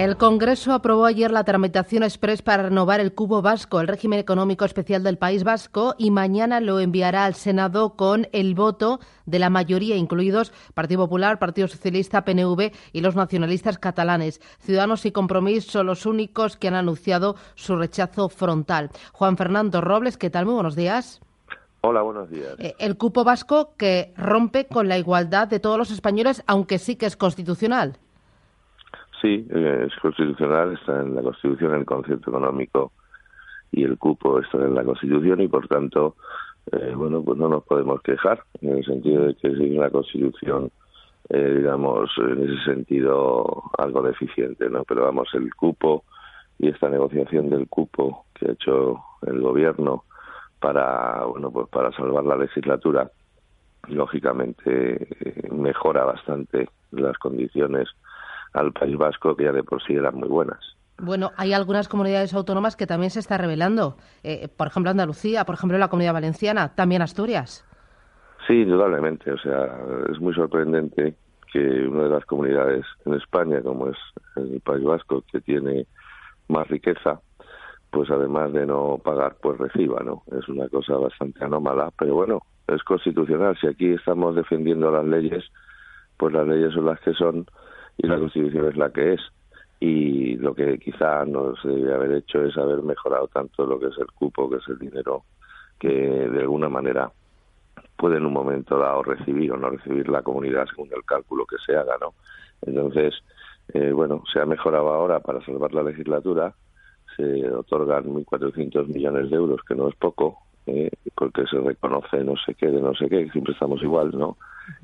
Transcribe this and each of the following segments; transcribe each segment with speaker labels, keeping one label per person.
Speaker 1: El Congreso aprobó ayer la tramitación express para renovar el cubo vasco, el régimen económico especial del País Vasco, y mañana lo enviará al Senado con el voto de la mayoría, incluidos Partido Popular, Partido Socialista, PNV y los nacionalistas catalanes. Ciudadanos y Compromís son los únicos que han anunciado su rechazo frontal. Juan Fernando Robles, ¿qué tal? Muy buenos días.
Speaker 2: Hola, buenos días.
Speaker 1: Eh, el cupo vasco que rompe con la igualdad de todos los españoles, aunque sí que es constitucional.
Speaker 2: Sí, eh, es constitucional, está en la Constitución el concierto económico y el cupo está en la Constitución y por tanto, eh, bueno, pues no nos podemos quejar en el sentido de que es una Constitución, eh, digamos, en ese sentido algo deficiente, ¿no? Pero vamos, el cupo y esta negociación del cupo que ha hecho el gobierno para, bueno, pues para salvar la legislatura, lógicamente eh, mejora bastante las condiciones al País Vasco, que ya de por sí eran muy buenas.
Speaker 1: Bueno, hay algunas comunidades autónomas que también se está revelando. Eh, por ejemplo, Andalucía, por ejemplo, la Comunidad Valenciana, también Asturias.
Speaker 2: Sí, indudablemente. O sea, es muy sorprendente que una de las comunidades en España, como es el País Vasco, que tiene más riqueza, pues además de no pagar, pues reciba, ¿no? Es una cosa bastante anómala, pero bueno, es constitucional. Si aquí estamos defendiendo las leyes, pues las leyes son las que son y la Constitución es la que es. Y lo que quizá no se debe haber hecho es haber mejorado tanto lo que es el cupo, que es el dinero que de alguna manera puede en un momento dado recibir o no recibir la comunidad según el cálculo que se haga, ¿no? Entonces, eh, bueno, se ha mejorado ahora para salvar la legislatura, se otorgan 1.400 millones de euros, que no es poco, eh, porque se reconoce no sé qué de no sé qué, siempre estamos igual, ¿no?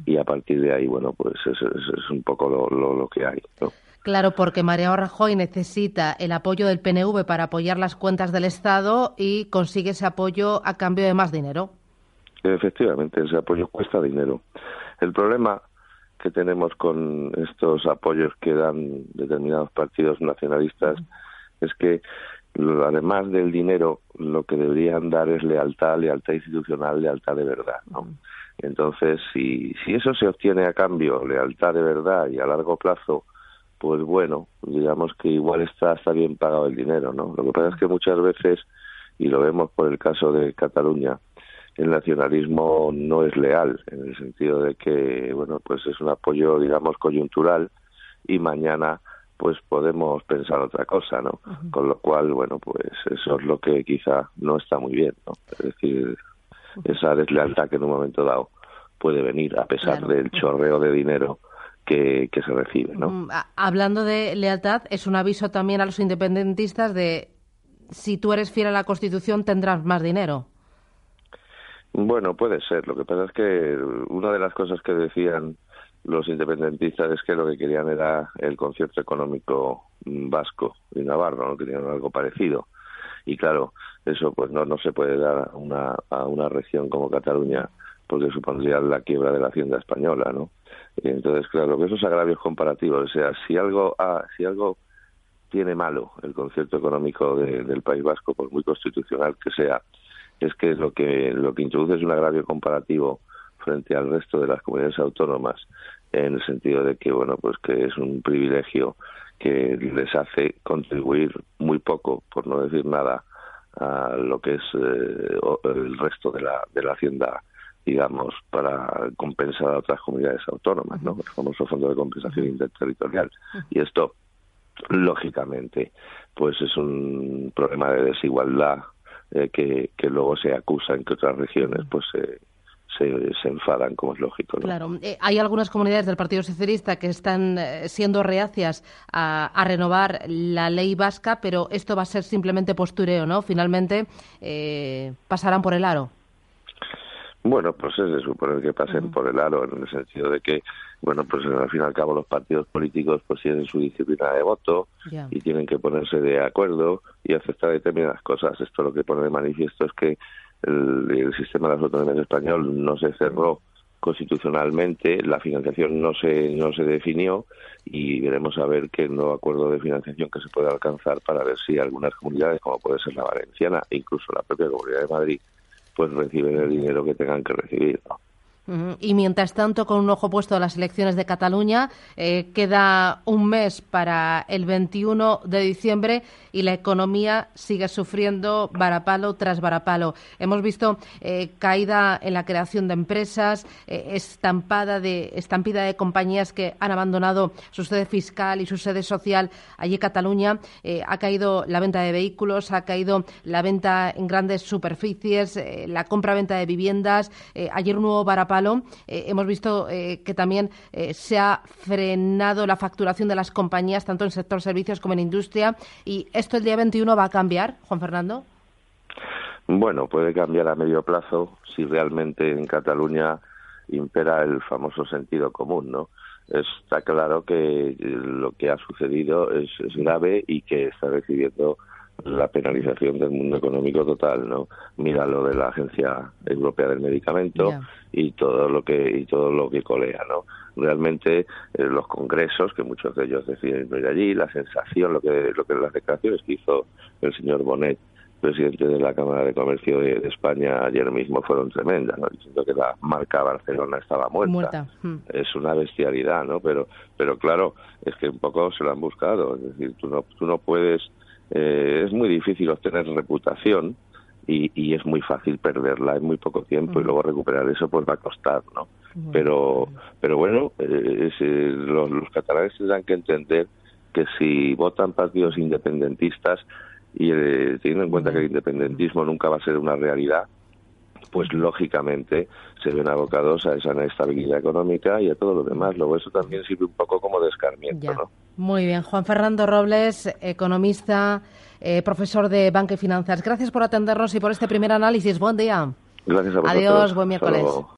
Speaker 2: Y a partir de ahí, bueno, pues es, es, es un poco lo, lo, lo, que hay, ¿no?
Speaker 1: Claro, porque Mariano Rajoy necesita el apoyo del PNV para apoyar las cuentas del Estado y consigue ese apoyo a cambio de más dinero.
Speaker 2: Efectivamente, ese apoyo cuesta dinero. El problema que tenemos con estos apoyos que dan determinados partidos nacionalistas es que además del dinero, lo que deberían dar es lealtad, lealtad institucional, lealtad de verdad, ¿no? Entonces, si, si eso se obtiene a cambio, lealtad de verdad y a largo plazo, pues bueno, digamos que igual está, está bien pagado el dinero, ¿no? Lo que pasa es que muchas veces, y lo vemos por el caso de Cataluña, el nacionalismo no es leal, en el sentido de que, bueno, pues es un apoyo, digamos, coyuntural y mañana pues podemos pensar otra cosa, ¿no? Uh -huh. Con lo cual, bueno, pues eso es lo que quizá no está muy bien, ¿no? Es decir, esa deslealtad que en un momento dado puede venir a pesar claro. del chorreo de dinero que, que, se recibe, ¿no?
Speaker 1: Hablando de lealtad, es un aviso también a los independentistas de si tú eres fiel a la Constitución tendrás más dinero.
Speaker 2: Bueno, puede ser. Lo que pasa es que una de las cosas que decían los independentistas es que lo que querían era el concierto económico vasco y navarro, no querían algo parecido. Y claro, eso pues no, no se puede dar a una, a una región como Cataluña porque supondría la quiebra de la hacienda española, ¿no? Y entonces, claro, que esos agravios comparativos, o sea, si algo, ah, si algo tiene malo el concierto económico de, del País Vasco, por muy constitucional que sea, es que lo que lo que introduce es un agravio comparativo frente al resto de las comunidades autónomas en el sentido de que bueno pues que es un privilegio que les hace contribuir muy poco por no decir nada a lo que es eh, el resto de la de la hacienda digamos para compensar a otras comunidades autónomas no el famoso fondo de compensación interterritorial. Y esto lógicamente pues es un problema de desigualdad eh, que, que luego se acusa en que otras regiones pues eh, se, se, enfadan, como es lógico. ¿no?
Speaker 1: Claro, eh, hay algunas comunidades del Partido Socialista que están eh, siendo reacias a, a, renovar la ley vasca, pero esto va a ser simplemente postureo, ¿no? Finalmente eh, pasarán por el aro.
Speaker 2: Bueno, pues es de suponer que pasen por el aro en el sentido de que, bueno, pues al fin y al cabo los partidos políticos pues tienen su disciplina de voto y tienen que ponerse de acuerdo y aceptar determinadas cosas. Esto lo que pone de manifiesto es que el, sistema de las autonomías español no se cerró constitucionalmente, la financiación no se no se definió y veremos a ver qué nuevo acuerdo de financiación que se puede alcanzar para ver si algunas comunidades, como puede ser la valenciana, e incluso la propia Comunidad de Madrid, pues reciben el dinero que tengan que recibir. ¿no?
Speaker 1: Y mientras tanto, con un ojo puesto a las elecciones de Cataluña, eh, queda un mes para el 21 de diciembre y la economía sigue sufriendo varapalo tras varapalo. Hemos visto eh, caída en la creación de empresas, eh, estampada de, estampida de compañías que han abandonado su sede fiscal y su sede social allí en Cataluña. ha caído la venta de vehículos, ha caído la venta en grandes superficies, la compra-venta de viviendas. ayer un nuevo varapalo eh, hemos visto eh, que también eh, se ha frenado la facturación de las compañías, tanto en sector servicios como en industria. ¿Y esto el día 21 va a cambiar, Juan Fernando?
Speaker 2: Bueno, puede cambiar a medio plazo si realmente en Cataluña impera el famoso sentido común, ¿no? Está claro que lo que ha sucedido es grave y que está recibiendo la penalización del mundo económico total, ¿no? Mira lo de la Agencia Europea del Medicamento y todo lo que y todo lo que colea, ¿no? Realmente eh, los congresos, que muchos de ellos deciden ir allí, la sensación, lo que lo que las declaraciones que hizo el señor Bonet, presidente de la Cámara de Comercio de, España ayer mismo fueron tremendas, ¿no? diciendo que la marca Barcelona estaba muerta. Hmm. Es una bestialidad, ¿no? Pero pero claro, es que un poco se lo han buscado, es decir, tú no tú no puedes eh, es muy difícil obtener reputación y, es muy fácil perderla en muy poco tiempo y luego recuperar eso pues va a costar, ¿no? pero pero bueno, eh, eh, los, catalanes tendrán que entender que si votan partidos independentistas y teniendo en cuenta que el independentismo nunca va a ser una realidad, pues lógicamente se ven abocados a esa inestabilidad económica y a todo lo demás. Luego eso también sirve un poco como descarmiento, ¿no?
Speaker 1: Muy bien, Juan Fernando Robles, economista, eh, profesor de Banca y Finanzas. Gracias por atendernos y por este primer análisis. Buen día.
Speaker 2: Gracias a vosotros.
Speaker 1: Adiós, buen miércoles.